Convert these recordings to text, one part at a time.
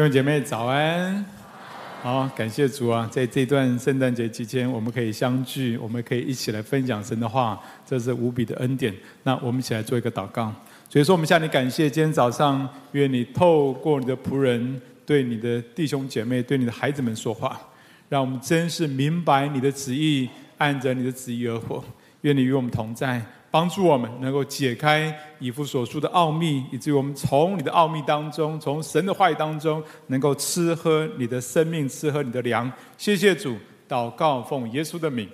弟兄姐妹早安，好，感谢主啊，在这段圣诞节期间，我们可以相聚，我们可以一起来分享神的话，这是无比的恩典。那我们一起来做一个祷告。所以说，我们向你感谢，今天早上，愿你透过你的仆人，对你的弟兄姐妹，对你的孩子们说话，让我们真是明白你的旨意，按着你的旨意而活。愿你与我们同在。帮助我们能够解开以弗所书的奥秘，以至于我们从你的奥秘当中，从神的话语当中，能够吃喝你的生命，吃喝你的粮。谢谢主，祷告奉耶稣的名，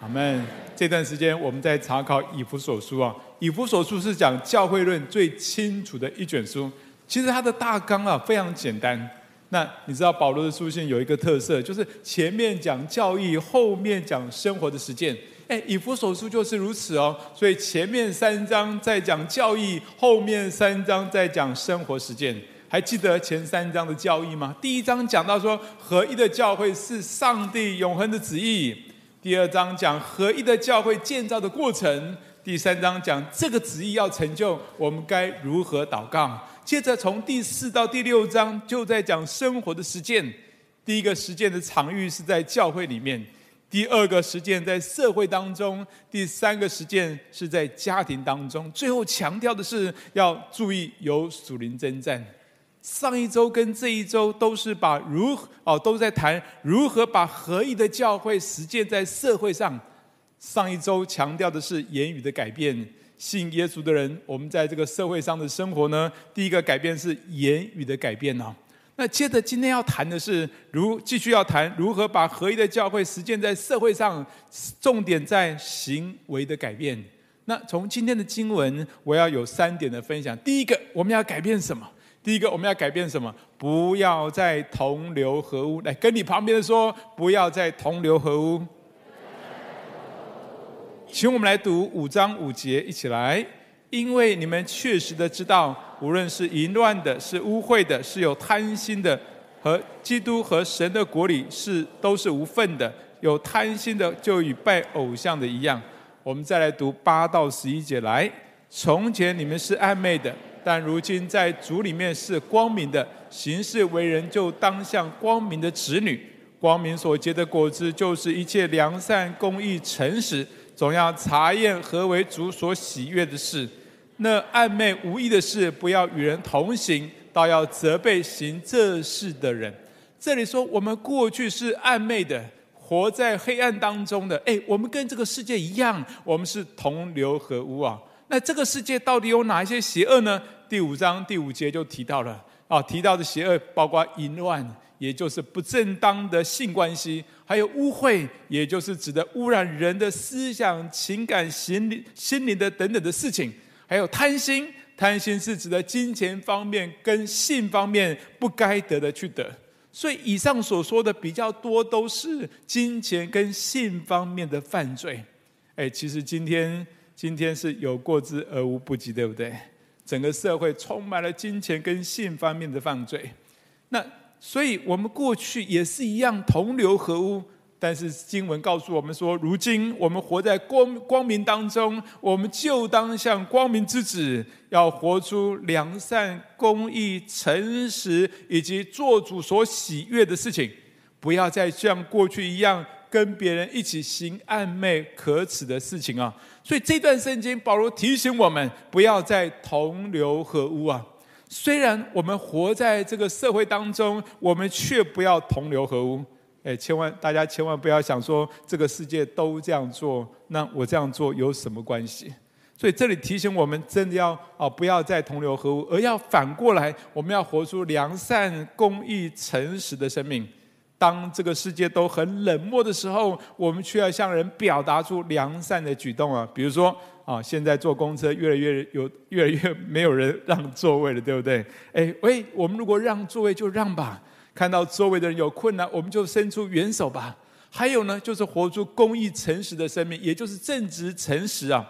阿门。这段时间我们在查考以弗所书啊，以弗所书是讲教会论最清楚的一卷书。其实它的大纲啊非常简单。那你知道保罗的书信有一个特色，就是前面讲教义，后面讲生活的实践。哎，以弗所书就是如此哦。所以前面三章在讲教义，后面三章在讲生活实践。还记得前三章的教义吗？第一章讲到说合一的教会是上帝永恒的旨意。第二章讲合一的教会建造的过程。第三章讲这个旨意要成就，我们该如何祷告。接着从第四到第六章就在讲生活的实践。第一个实践的场域是在教会里面。第二个实践在社会当中，第三个实践是在家庭当中，最后强调的是要注意有属灵征战。上一周跟这一周都是把如哦都在谈如何把合一的教会实践在社会上。上一周强调的是言语的改变，信耶稣的人，我们在这个社会上的生活呢，第一个改变是言语的改变呢。那接着今天要谈的是，如继续要谈如何把合一的教会实践在社会上，重点在行为的改变。那从今天的经文，我要有三点的分享。第一个，我们要改变什么？第一个，我们要改变什么？不要再同流合污。来，跟你旁边的说，不要再同流合污。请我们来读五章五节，一起来。因为你们确实的知道，无论是淫乱的，是污秽的，是有贪心的，和基督和神的国里是都是无份的。有贪心的，就与拜偶像的一样。我们再来读八到十一节来。从前你们是暗昧的，但如今在主里面是光明的。行事为人就当像光明的子女。光明所结的果子，就是一切良善、公义、诚实。总要查验何为主所喜悦的事。那暗昧无意的事，不要与人同行，倒要责备行这事的人。这里说，我们过去是暗昧的，活在黑暗当中的。哎，我们跟这个世界一样，我们是同流合污啊。那这个世界到底有哪一些邪恶呢？第五章第五节就提到了啊，提到的邪恶包括淫乱，也就是不正当的性关系；还有污秽，也就是指的污染人的思想、情感、心理、心灵的等等的事情。还有贪心，贪心是指的金钱方面跟性方面不该得的去得，所以以上所说的比较多都是金钱跟性方面的犯罪。哎，其实今天今天是有过之而无不及，对不对？整个社会充满了金钱跟性方面的犯罪，那所以我们过去也是一样同流合污。但是经文告诉我们说，如今我们活在光光明当中，我们就当像光明之子，要活出良善、公义、诚实，以及做主所喜悦的事情，不要再像过去一样跟别人一起行暧昧可耻的事情啊！所以这段圣经，保罗提醒我们，不要再同流合污啊！虽然我们活在这个社会当中，我们却不要同流合污。哎，千万大家千万不要想说这个世界都这样做，那我这样做有什么关系？所以这里提醒我们，真的要啊，不要再同流合污，而要反过来，我们要活出良善、公益、诚实的生命。当这个世界都很冷漠的时候，我们却要向人表达出良善的举动啊。比如说啊，现在坐公车越来越有，越来越没有人让座位了，对不对？哎喂，我们如果让座位就让吧。看到周围的人有困难，我们就伸出援手吧。还有呢，就是活出公义、诚实的生命，也就是正直、诚实啊。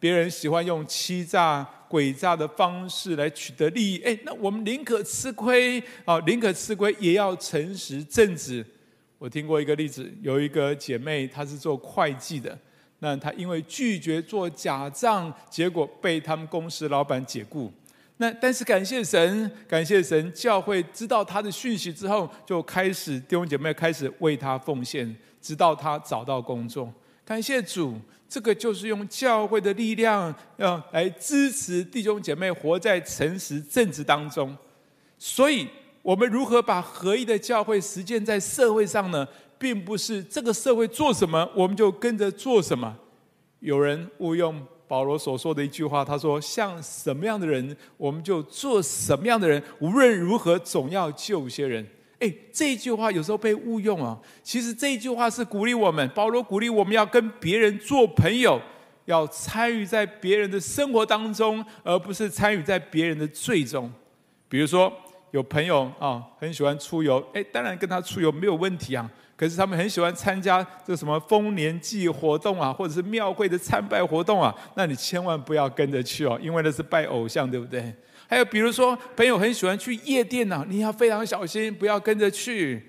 别人喜欢用欺诈、诡诈的方式来取得利益，哎，那我们宁可吃亏啊，宁可吃亏也要诚实正直。我听过一个例子，有一个姐妹，她是做会计的，那她因为拒绝做假账，结果被他们公司老板解雇。那但是感谢神，感谢神，教会知道他的讯息之后，就开始弟兄姐妹开始为他奉献，直到他找到工作。感谢主，这个就是用教会的力量，要来支持弟兄姐妹活在诚实正直当中。所以，我们如何把合一的教会实践在社会上呢？并不是这个社会做什么，我们就跟着做什么。有人误用。保罗所说的一句话，他说：“像什么样的人，我们就做什么样的人。无论如何，总要救一些人。”哎，这句话有时候被误用啊。其实这句话是鼓励我们，保罗鼓励我们要跟别人做朋友，要参与在别人的生活当中，而不是参与在别人的罪中。比如说，有朋友啊，很喜欢出游，哎，当然跟他出游没有问题啊。可是他们很喜欢参加这什么丰年祭活动啊，或者是庙会的参拜活动啊，那你千万不要跟着去哦，因为那是拜偶像，对不对？还有比如说，朋友很喜欢去夜店呐，你要非常小心，不要跟着去。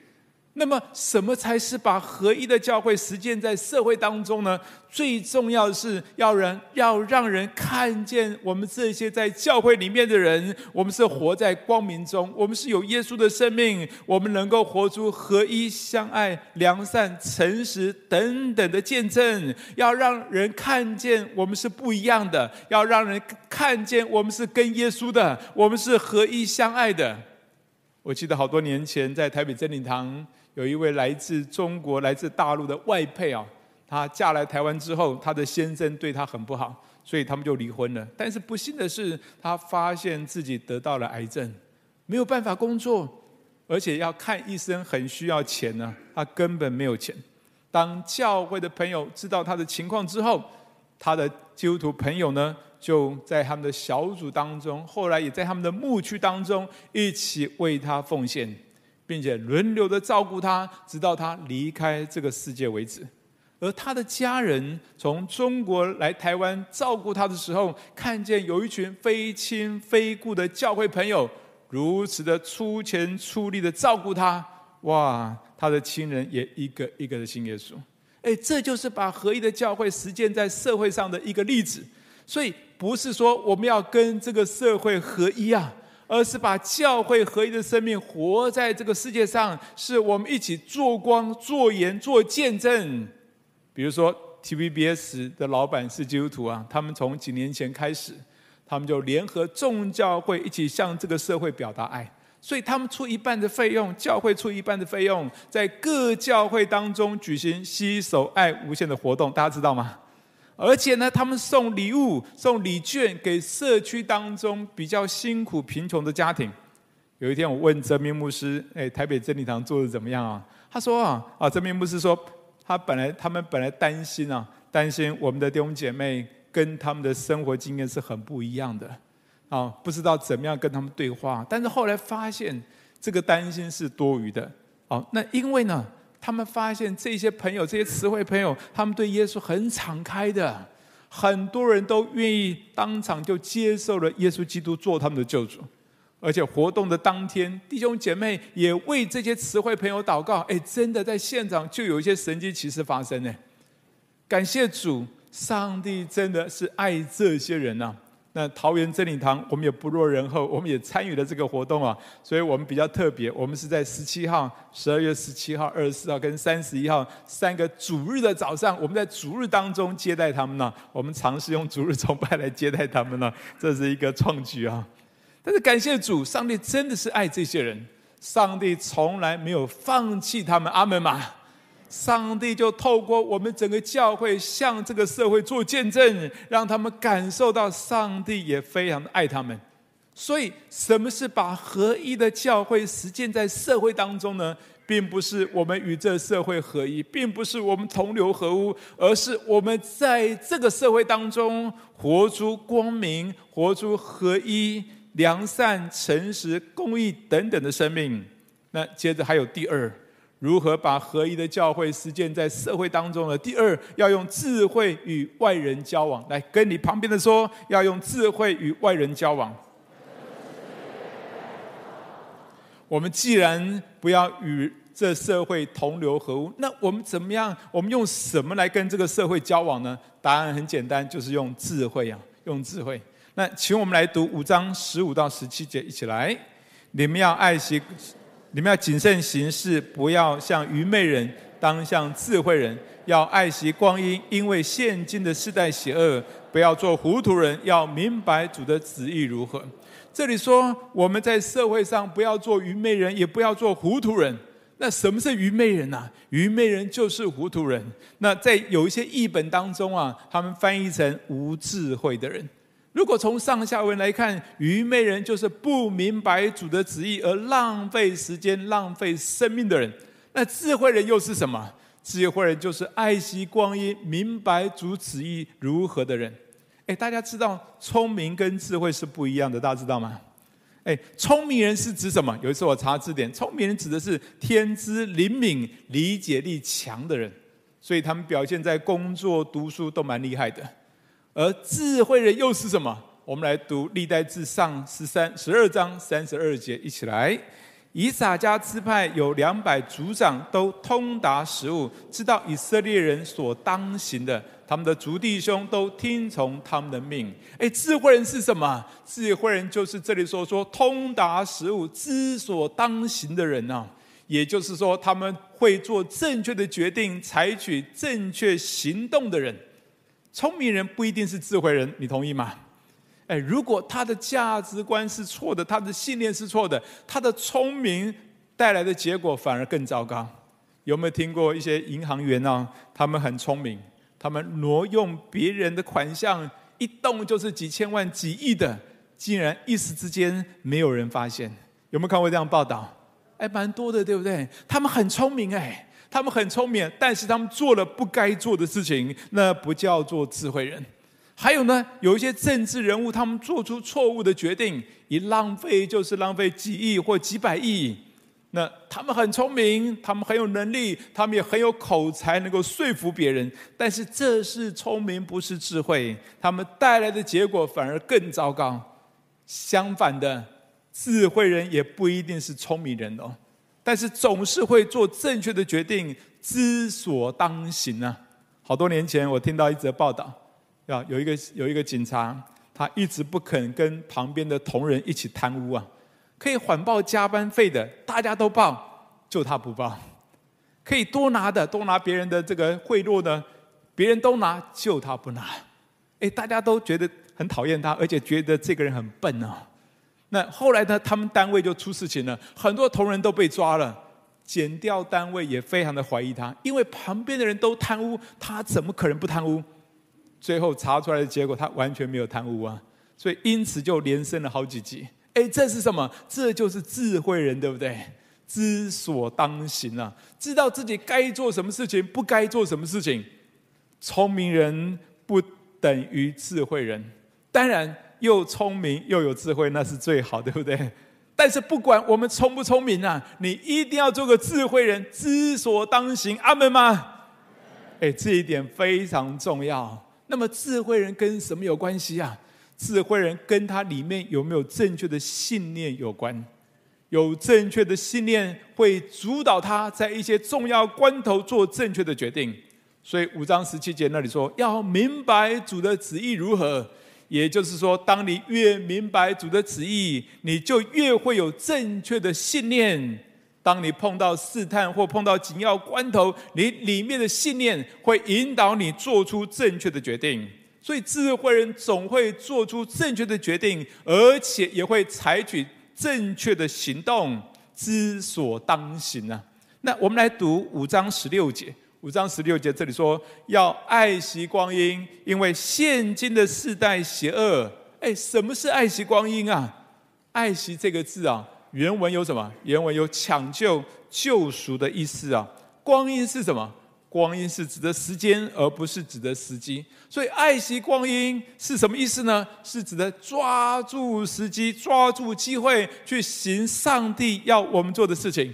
那么，什么才是把合一的教会实践在社会当中呢？最重要的是要人要让人看见我们这些在教会里面的人，我们是活在光明中，我们是有耶稣的生命，我们能够活出合一、相爱、良善、诚实等等的见证。要让人看见我们是不一样的，要让人看见我们是跟耶稣的，我们是合一相爱的。我记得好多年前在台北真理堂。有一位来自中国、来自大陆的外配啊，她嫁来台湾之后，她的先生对她很不好，所以他们就离婚了。但是不幸的是，她发现自己得到了癌症，没有办法工作，而且要看医生很需要钱呢，她根本没有钱。当教会的朋友知道她的情况之后，她的基督徒朋友呢，就在他们的小组当中，后来也在他们的牧区当中一起为她奉献。并且轮流的照顾他，直到他离开这个世界为止。而他的家人从中国来台湾照顾他的时候，看见有一群非亲非故的教会朋友如此的出钱出力的照顾他，哇！他的亲人也一个一个的信耶稣。哎，这就是把合一的教会实践在社会上的一个例子。所以不是说我们要跟这个社会合一啊。而是把教会合一的生命活在这个世界上，是我们一起做光、做盐、做见证。比如说，TVBS 的老板是基督徒啊，他们从几年前开始，他们就联合众教会一起向这个社会表达爱，所以他们出一半的费用，教会出一半的费用，在各教会当中举行携手爱无限的活动，大家知道吗？而且呢，他们送礼物、送礼券给社区当中比较辛苦、贫穷的家庭。有一天，我问泽明牧师：“哎，台北真理堂做的怎么样啊？”他说：“啊，啊，泽明牧师说，他本来他们本来担心啊，担心我们的弟兄姐妹跟他们的生活经验是很不一样的，啊，不知道怎么样跟他们对话。但是后来发现，这个担心是多余的。哦，那因为呢？”他们发现这些朋友，这些词汇朋友，他们对耶稣很敞开的，很多人都愿意当场就接受了耶稣基督做他们的救主，而且活动的当天，弟兄姐妹也为这些词汇朋友祷告。哎，真的在现场就有一些神迹奇事发生呢。感谢主，上帝真的是爱这些人呐。那桃园真理堂，我们也不落人后，我们也参与了这个活动啊，所以我们比较特别，我们是在十七号、十二月十七号、二十四号跟三十一号三个主日的早上，我们在主日当中接待他们呢。我们尝试用主日崇拜来接待他们呢，这是一个创举啊。但是感谢主，上帝真的是爱这些人，上帝从来没有放弃他们。阿门嘛。上帝就透过我们整个教会向这个社会做见证，让他们感受到上帝也非常的爱他们。所以，什么是把合一的教会实践在社会当中呢？并不是我们与这社会合一，并不是我们同流合污，而是我们在这个社会当中活出光明，活出合一、良善、诚实、公义等等的生命。那接着还有第二。如何把合一的教会实践在社会当中呢？第二，要用智慧与外人交往。来，跟你旁边的说，要用智慧与外人交往。我们既然不要与这社会同流合污，那我们怎么样？我们用什么来跟这个社会交往呢？答案很简单，就是用智慧啊，用智慧。那请我们来读五章十五到十七节，一起来。你们要爱惜，你们要谨慎行事，不要像愚昧人，当像智慧人。要爱惜光阴，因为现今的世代邪恶。不要做糊涂人，要明白主的旨意如何。这里说我们在社会上不要做愚昧人，也不要做糊涂人。那什么是愚昧人呢、愚昧人就是糊涂人。那在有一些译本当中啊，他们翻译成无智慧的人。如果从上下文来看，愚昧人就是不明白主的旨意而浪费时间、浪费生命的人。那智慧人又是什么？智慧人就是爱惜光阴、明白主旨意如何的人。哎，大家知道聪明跟智慧是不一样的，大家知道吗？哎，聪明人是指什么？有一次我查字典，聪明人指的是天资灵敏、理解力强的人，所以他们表现在工作、读书都蛮厉害的。而智慧人又是什么？我们来读历代志上十三、十二章三十二节，一起来。以撒迦支派有两百族长，都通达时务，知道以色列人所当行的。他们的族弟兄都听从他们的命。哎，智慧人是什么？智慧人就是这里所说通达时务、知所当行的人啊。也就是说，他们会做正确的决定，采取正确行动的人。聪明人不一定是智慧人，你同意吗？哎，如果他的价值观是错的，他的信念是错的，他的聪明带来的结果反而更糟糕。有没有听过一些银行员呢？他们很聪明，他们挪用别人的款项，一动就是几千万、几亿的，竟然一时之间没有人发现。有没有看过这样报道？哎，蛮多的，对不对？他们很聪明，哎，他们很聪明，但是他们做了不该做的事情，那不叫做智慧人。还有呢，有一些政治人物，他们做出错误的决定，一浪费就是浪费几亿或几百亿。那他们很聪明，他们很有能力，他们也很有口才，能够说服别人。但是这是聪明，不是智慧。他们带来的结果反而更糟糕。相反的，智慧人也不一定是聪明人哦，但是总是会做正确的决定，知所当行啊。好多年前，我听到一则报道。啊有一个有一个警察，他一直不肯跟旁边的同仁一起贪污啊，可以缓报加班费的，大家都报，就他不报；可以多拿的，多拿别人的这个贿赂的，别人都拿，就他不拿。哎，大家都觉得很讨厌他，而且觉得这个人很笨啊。那后来呢，他们单位就出事情了，很多同仁都被抓了，减调单位也非常的怀疑他，因为旁边的人都贪污，他怎么可能不贪污？最后查出来的结果，他完全没有贪污啊，所以因此就连升了好几级。哎，这是什么？这就是智慧人，对不对？知所当行啊，知道自己该做什么事情，不该做什么事情。聪明人不等于智慧人，当然又聪明又有智慧，那是最好，对不对？但是不管我们聪不聪明啊，你一定要做个智慧人，知所当行。阿门吗？哎，这一点非常重要。那么智慧人跟什么有关系啊？智慧人跟他里面有没有正确的信念有关。有正确的信念会主导他在一些重要关头做正确的决定。所以五章十七节那里说，要明白主的旨意如何。也就是说，当你越明白主的旨意，你就越会有正确的信念。当你碰到试探或碰到紧要关头，你里面的信念会引导你做出正确的决定。所以智慧人总会做出正确的决定，而且也会采取正确的行动，知所当行啊。那我们来读五章十六节。五章十六节这里说：要爱惜光阴，因为现今的世代邪恶。哎，什么是爱惜光阴啊？爱惜这个字啊。原文有什么？原文有抢救、救赎的意思啊。光阴是什么？光阴是指的时间，而不是指的时机。所以爱惜光阴是什么意思呢？是指的抓住时机，抓住机会去行上帝要我们做的事情。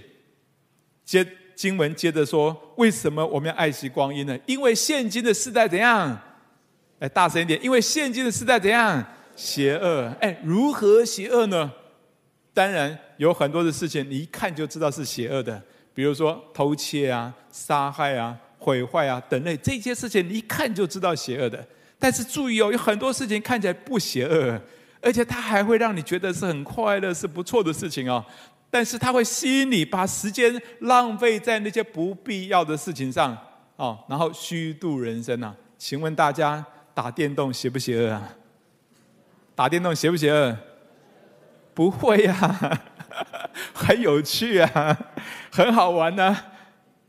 接经文接着说，为什么我们要爱惜光阴呢？因为现今的世代怎样？来，大声一点！因为现今的世代怎样？邪恶。哎，如何邪恶呢？当然有很多的事情，你一看就知道是邪恶的，比如说偷窃啊、杀害啊、毁坏啊等类这些事情，你一看就知道邪恶的。但是注意哦，有很多事情看起来不邪恶，而且它还会让你觉得是很快乐、是不错的事情哦。但是它会吸引你，把时间浪费在那些不必要的事情上哦，然后虚度人生啊！请问大家打电动邪不邪恶啊？打电动邪不邪恶？不会呀、啊，很有趣啊，很好玩呢、啊。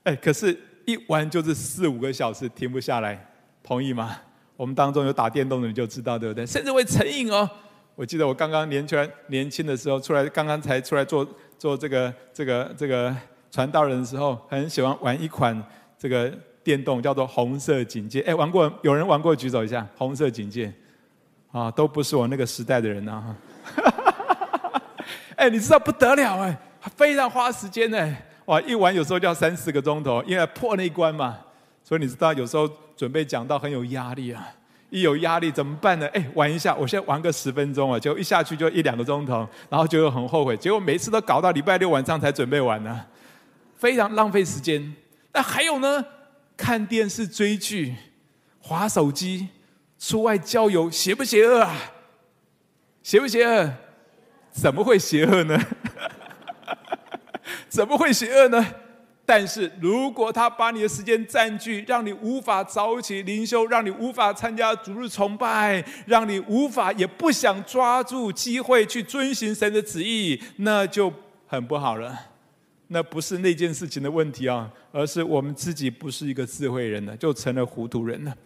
哎，可是，一玩就是四五个小时，停不下来，同意吗？我们当中有打电动的，你就知道，对不对？甚至会成瘾哦。我记得我刚刚年轻年轻的时候，出来刚刚才出来做做这个这个这个传道人的时候，很喜欢玩一款这个电动，叫做《红色警戒》。哎，玩过？有人玩过？举手一下，《红色警戒》啊，都不是我那个时代的人啊。哎，你知道不得了哎，非常花时间哎，哇，一玩有时候就要三四个钟头，因为破那一关嘛。所以你知道，有时候准备讲到很有压力啊！一有压力怎么办呢？哎，玩一下，我现在玩个十分钟啊，结果一下去就一两个钟头，然后就很后悔。结果每次都搞到礼拜六晚上才准备玩呢，非常浪费时间。那还有呢？看电视、追剧、滑手机、出外郊游，邪不邪恶啊？邪不邪恶？怎么会邪恶呢？怎么会邪恶呢？但是如果他把你的时间占据，让你无法早起灵修，让你无法参加主日崇拜，让你无法也不想抓住机会去遵循神的旨意，那就很不好了。那不是那件事情的问题啊，而是我们自己不是一个智慧人了，就成了糊涂人了。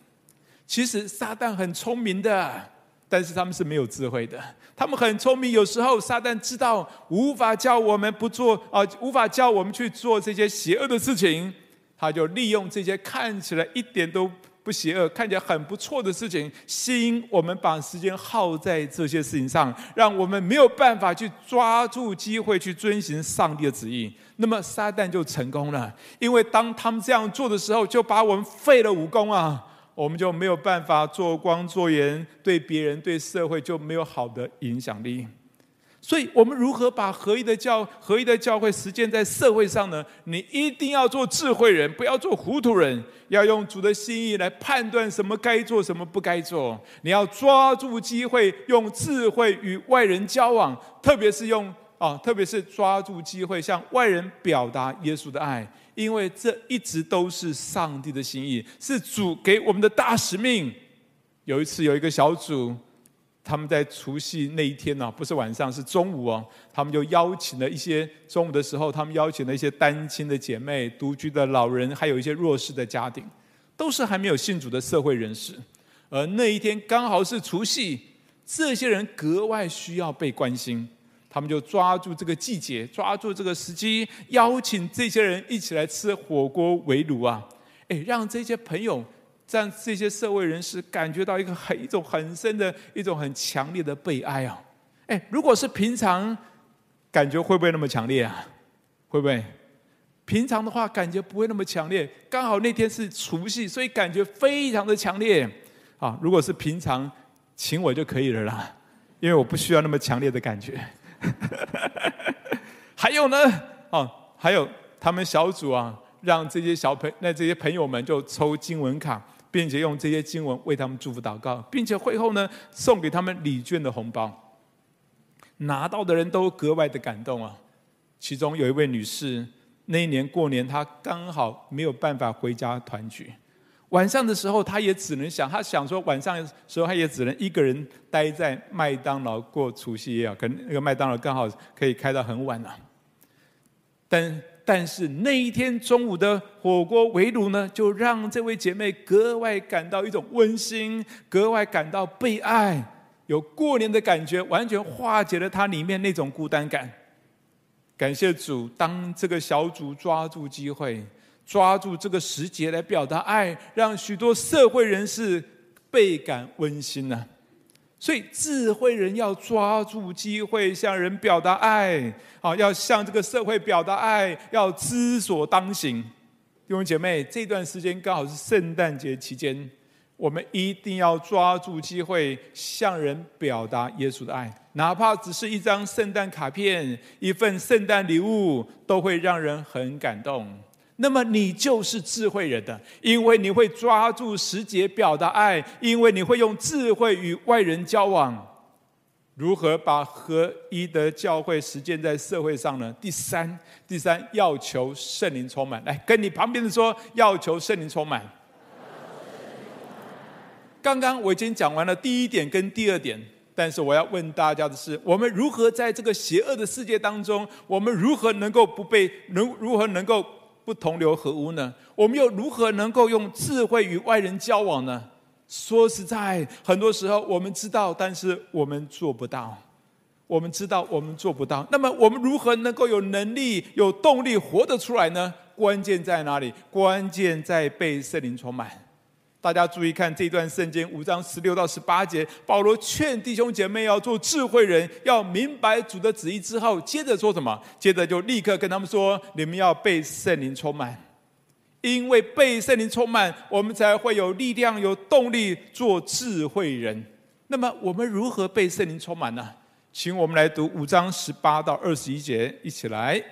其实撒旦很聪明的。但是他们是没有智慧的，他们很聪明。有时候撒旦知道无法叫我们不做啊，无法叫我们去做这些邪恶的事情，他就利用这些看起来一点都不邪恶、看起来很不错的事情，吸引我们把时间耗在这些事情上，让我们没有办法去抓住机会去遵循上帝的旨意。那么撒旦就成功了，因为当他们这样做的时候，就把我们废了武功啊。我们就没有办法做光做盐，对别人、对社会就没有好的影响力。所以，我们如何把合一的教、合一的教会实践在社会上呢？你一定要做智慧人，不要做糊涂人。要用主的心意来判断什么该做，什么不该做。你要抓住机会，用智慧与外人交往，特别是用啊，特别是抓住机会向外人表达耶稣的爱。因为这一直都是上帝的心意，是主给我们的大使命。有一次，有一个小组，他们在除夕那一天呢，不是晚上，是中午哦，他们就邀请了一些中午的时候，他们邀请了一些单亲的姐妹、独居的老人，还有一些弱势的家庭，都是还没有信主的社会人士。而那一天刚好是除夕，这些人格外需要被关心。他们就抓住这个季节，抓住这个时机，邀请这些人一起来吃火锅围炉啊！哎，让这些朋友，让这些社会人士感觉到一个很一种很深的一种很强烈的被爱啊！哎，如果是平常，感觉会不会那么强烈啊？会不会？平常的话，感觉不会那么强烈。刚好那天是除夕，所以感觉非常的强烈啊！如果是平常，请我就可以了啦，因为我不需要那么强烈的感觉。还有呢，哦，还有他们小组啊，让这些小朋那这些朋友们就抽经文卡，并且用这些经文为他们祝福祷告，并且会后呢送给他们礼券的红包，拿到的人都格外的感动啊。其中有一位女士，那一年过年她刚好没有办法回家团聚。晚上的时候，他也只能想，他想说晚上的时候，他也只能一个人待在麦当劳过除夕夜啊。可能那个麦当劳刚好可以开到很晚了。但但是那一天中午的火锅围炉呢，就让这位姐妹格外感到一种温馨，格外感到被爱，有过年的感觉，完全化解了她里面那种孤单感。感谢主，当这个小组抓住机会。抓住这个时节来表达爱，让许多社会人士倍感温馨呢。所以智慧人要抓住机会向人表达爱，啊，要向这个社会表达爱，要知所当行。弟兄姐妹，这段时间刚好是圣诞节期间，我们一定要抓住机会向人表达耶稣的爱，哪怕只是一张圣诞卡片、一份圣诞礼物，都会让人很感动。那么你就是智慧人的，因为你会抓住时节表达爱，因为你会用智慧与外人交往。如何把合一的教会实践在社会上呢？第三，第三要求圣灵充满。来，跟你旁边的说，要求圣灵充满。刚刚我已经讲完了第一点跟第二点，但是我要问大家的是：我们如何在这个邪恶的世界当中，我们如何能够不被能如何能够不同流合污呢？我们又如何能够用智慧与外人交往呢？说实在，很多时候我们知道，但是我们做不到。我们知道，我们做不到。那么，我们如何能够有能力、有动力活得出来呢？关键在哪里？关键在被圣灵充满。大家注意看这段圣经五章十六到十八节，保罗劝弟兄姐妹要做智慧人，要明白主的旨意之后，接着说什么？接着就立刻跟他们说：你们要被圣灵充满。因为被圣灵充满，我们才会有力量、有动力做智慧人。那么，我们如何被圣灵充满呢？请我们来读五章十八到二十一节，一起来。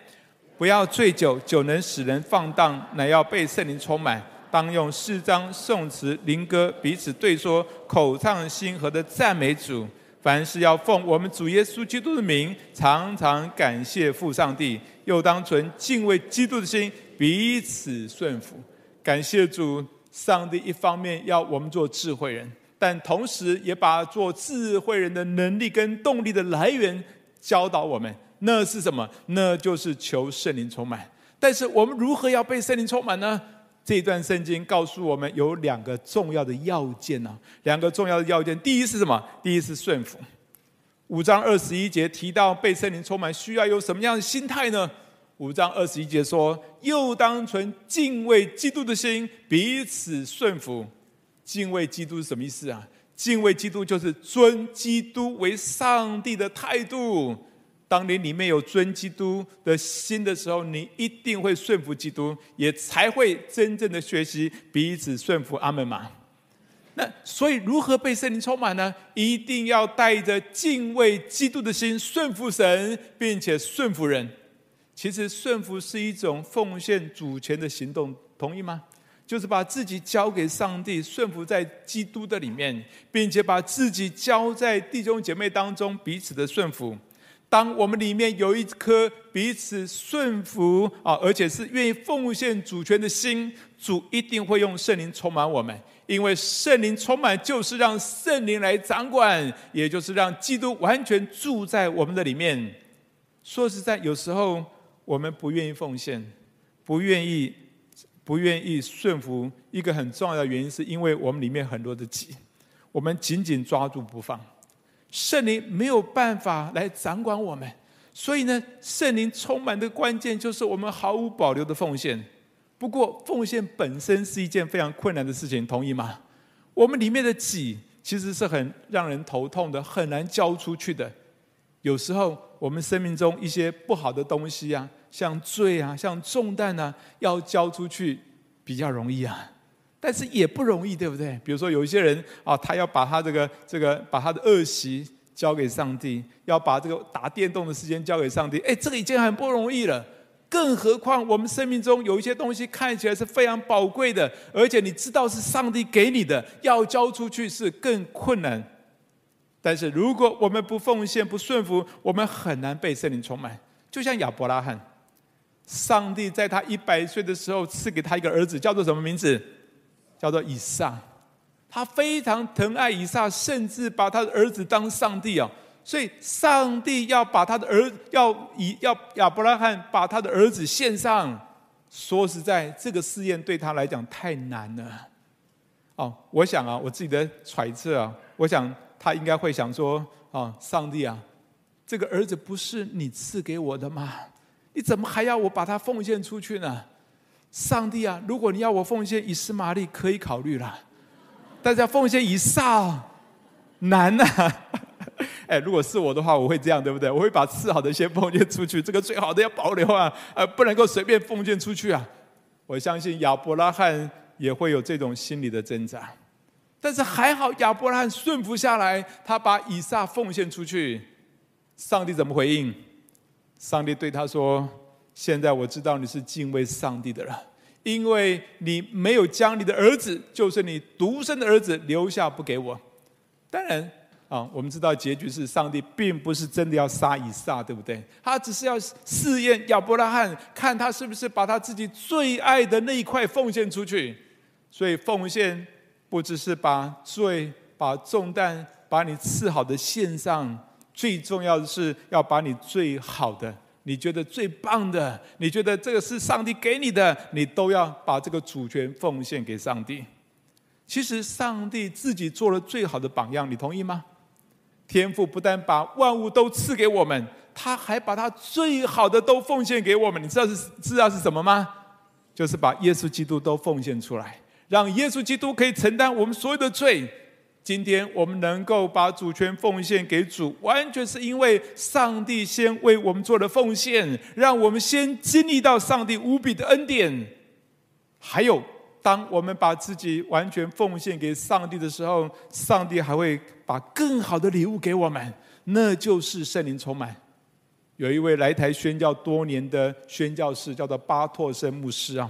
不要醉酒，酒能使人放荡，乃要被圣灵充满。当用诗章、颂词、灵歌彼此对说，口唱心和的赞美主。凡事要奉我们主耶稣基督的名，常常感谢父上帝。又当存敬畏基督的心。彼此顺服，感谢主，上帝一方面要我们做智慧人，但同时也把做智慧人的能力跟动力的来源教导我们。那是什么？那就是求圣灵充满。但是我们如何要被圣灵充满呢？这一段圣经告诉我们有两个重要的要件呢。两个重要的要件，第一是什么？第一是顺服。五章二十一节提到被圣灵充满需要有什么样的心态呢？五章二十一节说：“又当存敬畏基督的心，彼此顺服。”敬畏基督是什么意思啊？敬畏基督就是尊基督为上帝的态度。当你里面有尊基督的心的时候，你一定会顺服基督，也才会真正的学习彼此顺服。阿门吗？那所以如何被圣灵充满呢？一定要带着敬畏基督的心，顺服神，并且顺服人。其实顺服是一种奉献主权的行动，同意吗？就是把自己交给上帝，顺服在基督的里面，并且把自己交在弟兄姐妹当中，彼此的顺服。当我们里面有一颗彼此顺服啊，而且是愿意奉献主权的心，主一定会用圣灵充满我们，因为圣灵充满就是让圣灵来掌管，也就是让基督完全住在我们的里面。说实在，有时候。我们不愿意奉献，不愿意，不愿意顺服。一个很重要的原因，是因为我们里面很多的己，我们紧紧抓住不放。圣灵没有办法来掌管我们，所以呢，圣灵充满的关键就是我们毫无保留的奉献。不过，奉献本身是一件非常困难的事情，同意吗？我们里面的己其实是很让人头痛的，很难交出去的。有时候。我们生命中一些不好的东西啊，像罪啊，像重担啊，要交出去比较容易啊，但是也不容易，对不对？比如说有一些人啊，他要把他这个这个把他的恶习交给上帝，要把这个打电动的时间交给上帝，哎，这个已经很不容易了。更何况我们生命中有一些东西看起来是非常宝贵的，而且你知道是上帝给你的，要交出去是更困难。但是如果我们不奉献、不顺服，我们很难被圣灵充满。就像亚伯拉罕，上帝在他一百岁的时候赐给他一个儿子，叫做什么名字？叫做以撒。他非常疼爱以撒，甚至把他的儿子当上帝啊。所以上帝要把他的儿要以要亚伯拉罕把他的儿子献上。说实在，这个试验对他来讲太难了。哦，我想啊，我自己的揣测啊，我想。他应该会想说：“啊，上帝啊，这个儿子不是你赐给我的吗？你怎么还要我把他奉献出去呢？上帝啊，如果你要我奉献以斯玛利，可以考虑了，但是奉献以撒，难呐！哎，如果是我的话，我会这样，对不对？我会把次好的先奉献出去，这个最好的要保留啊，呃，不能够随便奉献出去啊！我相信亚伯拉罕也会有这种心理的挣扎。”但是还好，亚伯拉罕顺服下来，他把以撒奉献出去。上帝怎么回应？上帝对他说：“现在我知道你是敬畏上帝的人，因为你没有将你的儿子，就是你独生的儿子留下不给我。当然啊，我们知道结局是上帝并不是真的要杀以撒，对不对？他只是要试验亚伯拉罕，看他是不是把他自己最爱的那一块奉献出去。所以奉献不只是把罪、把重担、把你赐好的献上，最重要的是要把你最好的。你觉得最棒的，你觉得这个是上帝给你的，你都要把这个主权奉献给上帝。其实上帝自己做了最好的榜样，你同意吗？天父不但把万物都赐给我们，他还把他最好的都奉献给我们。你知道是知道是什么吗？就是把耶稣基督都奉献出来，让耶稣基督可以承担我们所有的罪。今天我们能够把主权奉献给主，完全是因为上帝先为我们做了奉献，让我们先经历到上帝无比的恩典。还有，当我们把自己完全奉献给上帝的时候，上帝还会把更好的礼物给我们，那就是圣灵充满。有一位来台宣教多年的宣教士，叫做巴托森牧师啊，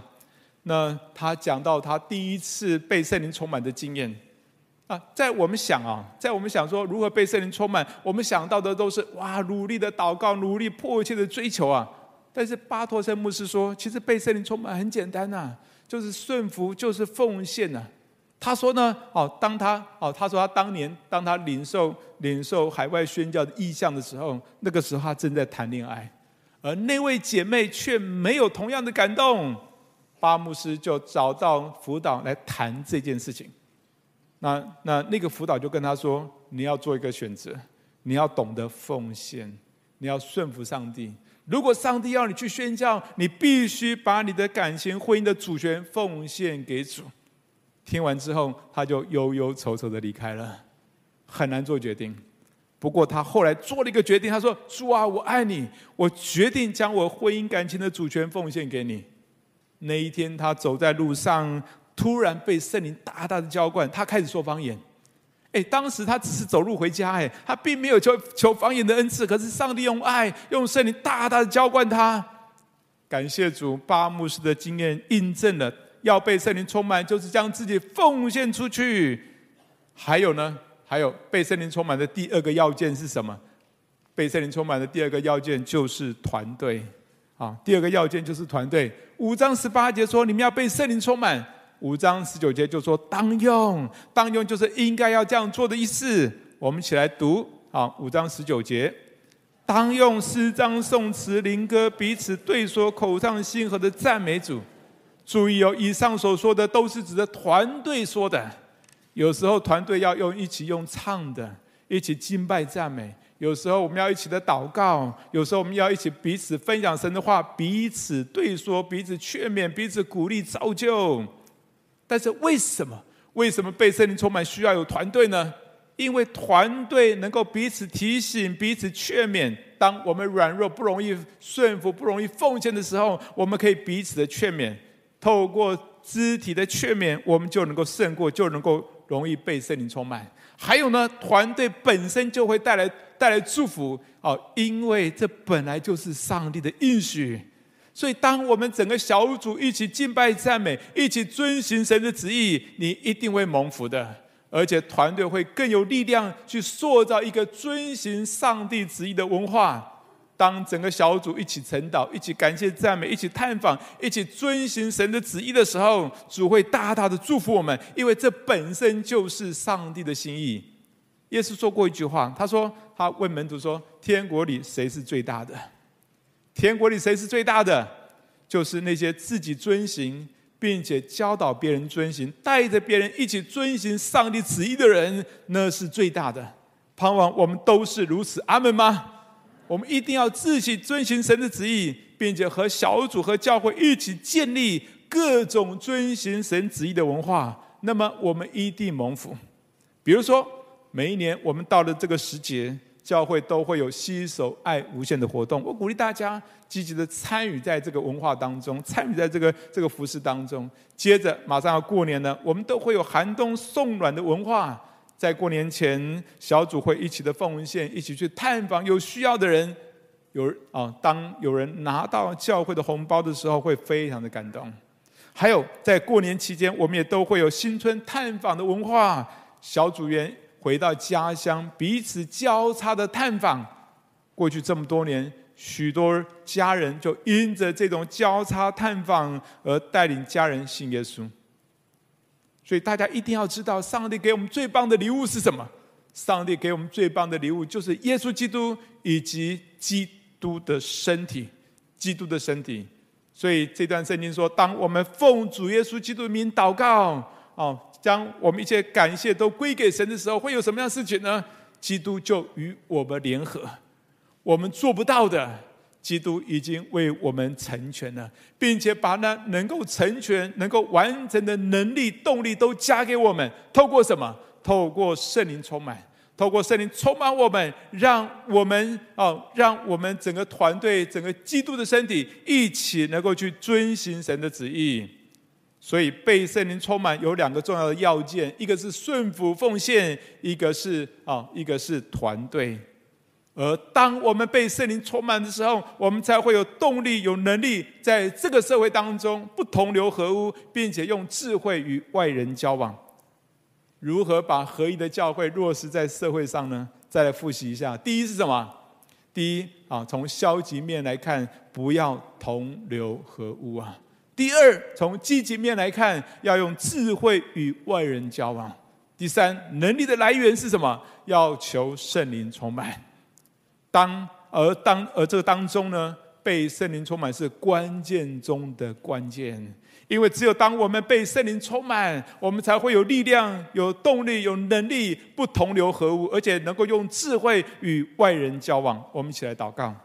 那他讲到他第一次被圣灵充满的经验。啊，在我们想啊，在我们想说如何被圣灵充满，我们想到的都是哇，努力的祷告，努力迫切的追求啊。但是巴托森牧师说，其实被圣灵充满很简单呐、就是顺服，就是奉献呐、他说呢，哦，当他哦，他说他当年当他领受领受海外宣教的意向的时候，那个时候他正在谈恋爱，而那位姐妹却没有同样的感动。巴牧师就找到辅导来谈这件事情。那那那个辅导就跟他说：“你要做一个选择，你要懂得奉献，你要顺服上帝。如果上帝要你去宣教，你必须把你的感情、婚姻的主权奉献给主。”听完之后，他就忧忧愁愁的离开了，很难做决定。不过他后来做了一个决定，他说：“主啊，我爱你，我决定将我婚姻感情的主权奉献给你。”那一天，他走在路上。突然被圣灵大大的浇灌，他开始说方言。哎，当时他只是走路回家，哎，他并没有求求方言的恩赐。可是上帝用爱，用圣灵大大的浇灌他。感谢主，巴牧师的经验印证了，要被圣灵充满，就是将自己奉献出去。还有呢，还有被圣灵充满的第二个要件是什么？被圣灵充满的第二个要件就是团队。啊，第二个要件就是团队。五章十八节说，你们要被圣灵充满。五章十九节就说当用，当用就是应该要这样做的意思。我们一起来读啊，五章十九节，当用诗章、颂词、灵歌彼此对说，口唱心和的赞美主。注意哦，以上所说的都是指的团队说的。有时候团队要用一起用唱的，一起敬拜赞美；有时候我们要一起的祷告；有时候我们要一起彼此分享神的话，彼此对说，彼此劝勉，彼此鼓励造就。但是为什么？为什么被圣灵充满需要有团队呢？因为团队能够彼此提醒、彼此劝勉。当我们软弱、不容易顺服、不容易奉献的时候，我们可以彼此的劝勉。透过肢体的劝勉，我们就能够胜过，就能够容易被圣灵充满。还有呢，团队本身就会带来带来祝福哦，因为这本来就是上帝的应许。所以，当我们整个小组一起敬拜赞美，一起遵行神的旨意，你一定会蒙福的。而且，团队会更有力量去塑造一个遵行上帝旨意的文化。当整个小组一起晨祷、一起感谢赞美、一起探访、一起遵行神的旨意的时候，主会大大的祝福我们，因为这本身就是上帝的心意。耶稣说过一句话，他说：“他问门徒说，天国里谁是最大的？”天国里谁是最大的？就是那些自己遵行，并且教导别人遵行，带着别人一起遵行上帝旨意的人，那是最大的。盼望我们都是如此。阿门吗？我们一定要自己遵行神的旨意，并且和小组和教会一起建立各种遵行神旨意的文化。那么我们一定蒙福。比如说，每一年我们到了这个时节。教会都会有携手爱无限的活动，我鼓励大家积极的参与在这个文化当中，参与在这个这个服事当中。接着马上要过年了，我们都会有寒冬送暖的文化，在过年前小组会一起的奉献，一起去探访有需要的人。有啊，当有人拿到教会的红包的时候，会非常的感动。还有在过年期间，我们也都会有新春探访的文化，小组员回到家乡，彼此交叉的探访。过去这么多年，许多家人就因着这种交叉探访而带领家人信耶稣。所以大家一定要知道，上帝给我们最棒的礼物是什么？上帝给我们最棒的礼物就是耶稣基督以及基督的身体，基督的身体。所以这段圣经说，当我们奉主耶稣基督名祷告，哦，将我们一切感谢都归给神的时候，会有什么样事情呢？基督就与我们联合，我们做不到的，基督已经为我们成全了，并且把那能够成全、能够完成的能力、动力都加给我们。透过什么？透过圣灵充满。透过圣灵充满我们，让我们哦，让我们整个团队、整个基督的身体一起能够去遵行神的旨意。所以被圣灵充满有两个重要的要件：一个是顺服奉献，一个是啊，一个是团队。而当我们被圣灵充满的时候，我们才会有动力、有能力，在这个社会当中不同流合污，并且用智慧与外人交往。如何把合一的教会落实在社会上呢？再来复习一下。第一是什么？第一啊，从消极面来看，不要同流合污啊。第二，从积极面来看，要用智慧与外人交往。第三，能力的来源是什么？要求圣灵充满。当而当而这个当中呢，被圣灵充满是关键中的关键。因为只有当我们被圣灵充满，我们才会有力量、有动力、有能力，不同流合污，而且能够用智慧与外人交往。我们一起来祷告，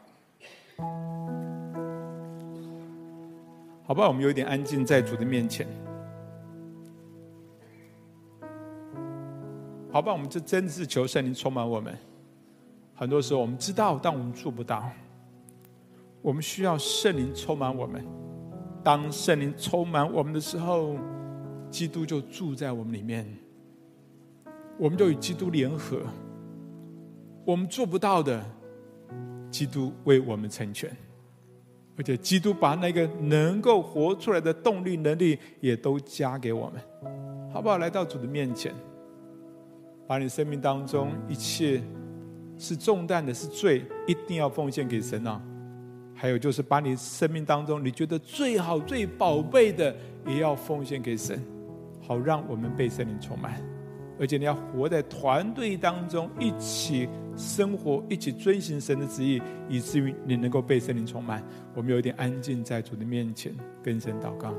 好不？我们有一点安静在主的面前，好吧？我们这真的是求圣灵充满我们。很多时候我们知道，但我们做不到。我们需要圣灵充满我们。当圣灵充满我们的时候，基督就住在我们里面，我们就与基督联合。我们做不到的，基督为我们成全，而且基督把那个能够活出来的动力、能力也都加给我们，好不好？来到主的面前，把你生命当中一切是重担的、是罪，一定要奉献给神啊！还有就是，把你生命当中你觉得最好、最宝贝的，也要奉献给神，好让我们被圣灵充满。而且你要活在团队当中，一起生活，一起遵行神的旨意，以至于你能够被圣灵充满。我们有一点安静在主的面前，跟神祷告。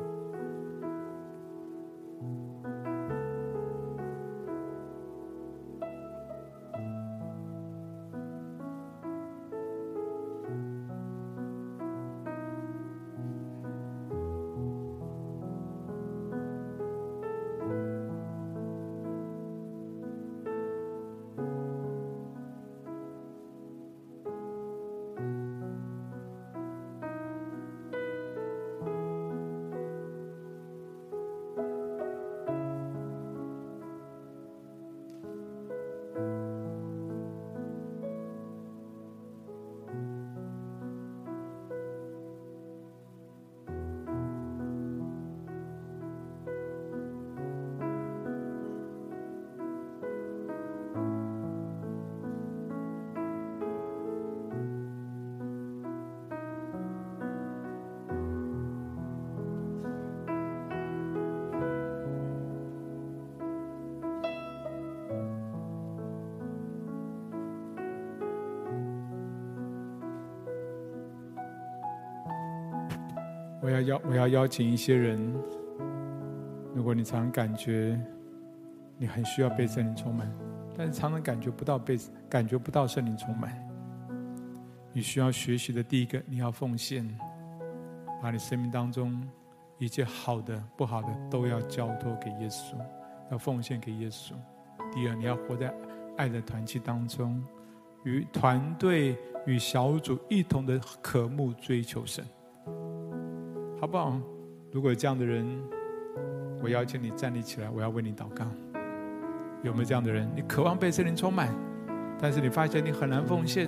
要邀我要邀请一些人，如果你常常感觉你很需要被圣灵充满，但是常常感觉不到被感觉不到圣灵充满，你需要学习的第一个，你要奉献，把你生命当中一切好的、不好的都要交托给耶稣，要奉献给耶稣。第二，你要活在爱的团契当中，与团队与小组一同的渴慕追求神。好不好？如果有这样的人，我邀请你站立起来，我要为你祷告。有没有这样的人？你渴望被圣灵充满，但是你发现你很难奉献，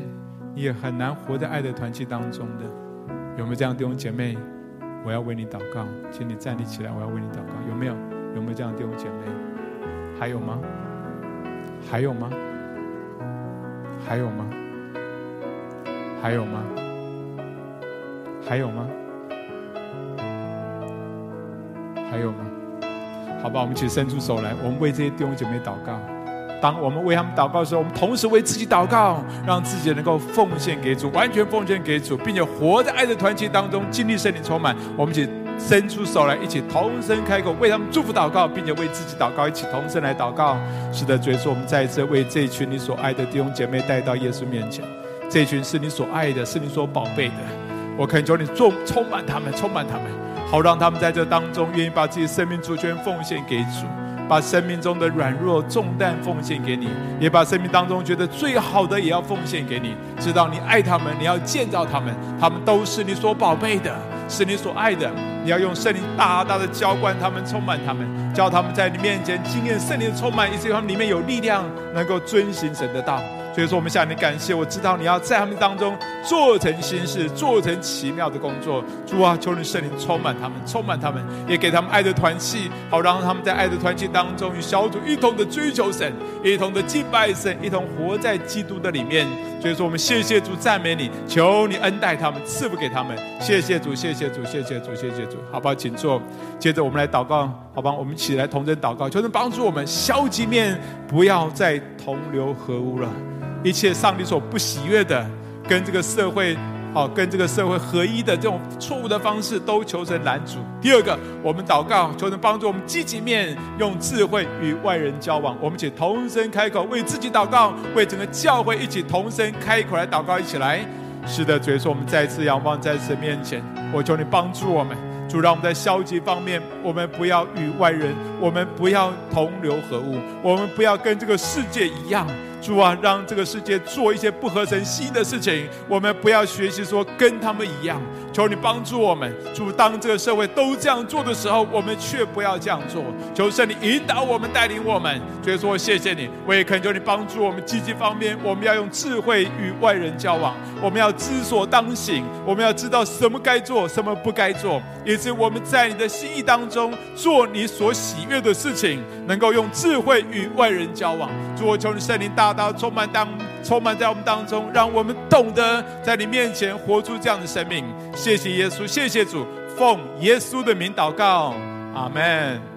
你也很难活在爱的团契当中的，有没有这样弟兄姐妹？我要为你祷告，请你站立起来，我要为你祷告。有没有？有没有这样弟兄姐妹？还有吗？还有吗？还有吗？还有吗？还有吗？还有吗？好吧，我们一起伸出手来，我们为这些弟兄姐妹祷告。当我们为他们祷告的时候，我们同时为自己祷告，让自己能够奉献给主，完全奉献给主，并且活在爱的团契当中，经历圣灵充满。我们一起伸出手来，一起同声开口为他们祝福祷告，并且为自己祷告，一起同声来祷告。是的，主耶稣，我们再一次为这一群你所爱的弟兄姐妹带到耶稣面前。这群是你所爱的，是你所宝贝的。我恳求你充充满他们，充满他们，好让他们在这当中愿意把自己生命主权奉献给主。把生命中的软弱重担奉献给你，也把生命当中觉得最好的也要奉献给你。知道你爱他们，你要建造他们，他们都是你所宝贝的，是你所爱的。你要用圣灵大大的浇灌他们，充满他们，叫他们在你面前经验圣灵的充满，以至于他们里面有力量，能够遵行神的道。所以说，我们向你感谢。我知道你要在他们当中做成新事，做成奇妙的工作。主啊，求你圣灵充满他们，充满他们，也给他们爱的团契，好让他们在爱的团契当中与小组一同的追求神，一同的敬拜神，一同活在基督的里面。所以说，我们谢谢主，赞美你，求你恩待他们，赐福给他们。谢谢主，谢谢主，谢谢主，谢谢主。好不好？请坐。接着我们来祷告，好吧？我们起来同声祷告，求神帮助我们消极面不要再同流合污了。一切上帝所不喜悦的，跟这个社会，好，跟这个社会合一的这种错误的方式，都求神拦阻。第二个，我们祷告，求神帮助我们积极面，用智慧与外人交往。我们一起同声开口，为自己祷告，为整个教会一起同声开口来祷告，一起来。是的，主耶稣，我们再次仰望在神面前，我求你帮助我们，主让我们在消极方面，我们不要与外人，我们不要同流合污，我们不要跟这个世界一样。主啊，让这个世界做一些不合神心的事情，我们不要学习说跟他们一样。求你帮助我们，主，当这个社会都这样做的时候，我们却不要这样做。求圣灵引导我们，带领我们。所以说，谢谢你，我也恳求你帮助我们积极方面，我们要用智慧与外人交往，我们要知所当行，我们要知道什么该做，什么不该做，以致我们在你的心意当中做你所喜悦的事情，能够用智慧与外人交往。主，我求你圣灵大到。充满当充满在我们当中，让我们懂得在你面前活出这样的生命。谢谢耶稣，谢谢主，奉耶稣的名祷告，阿门。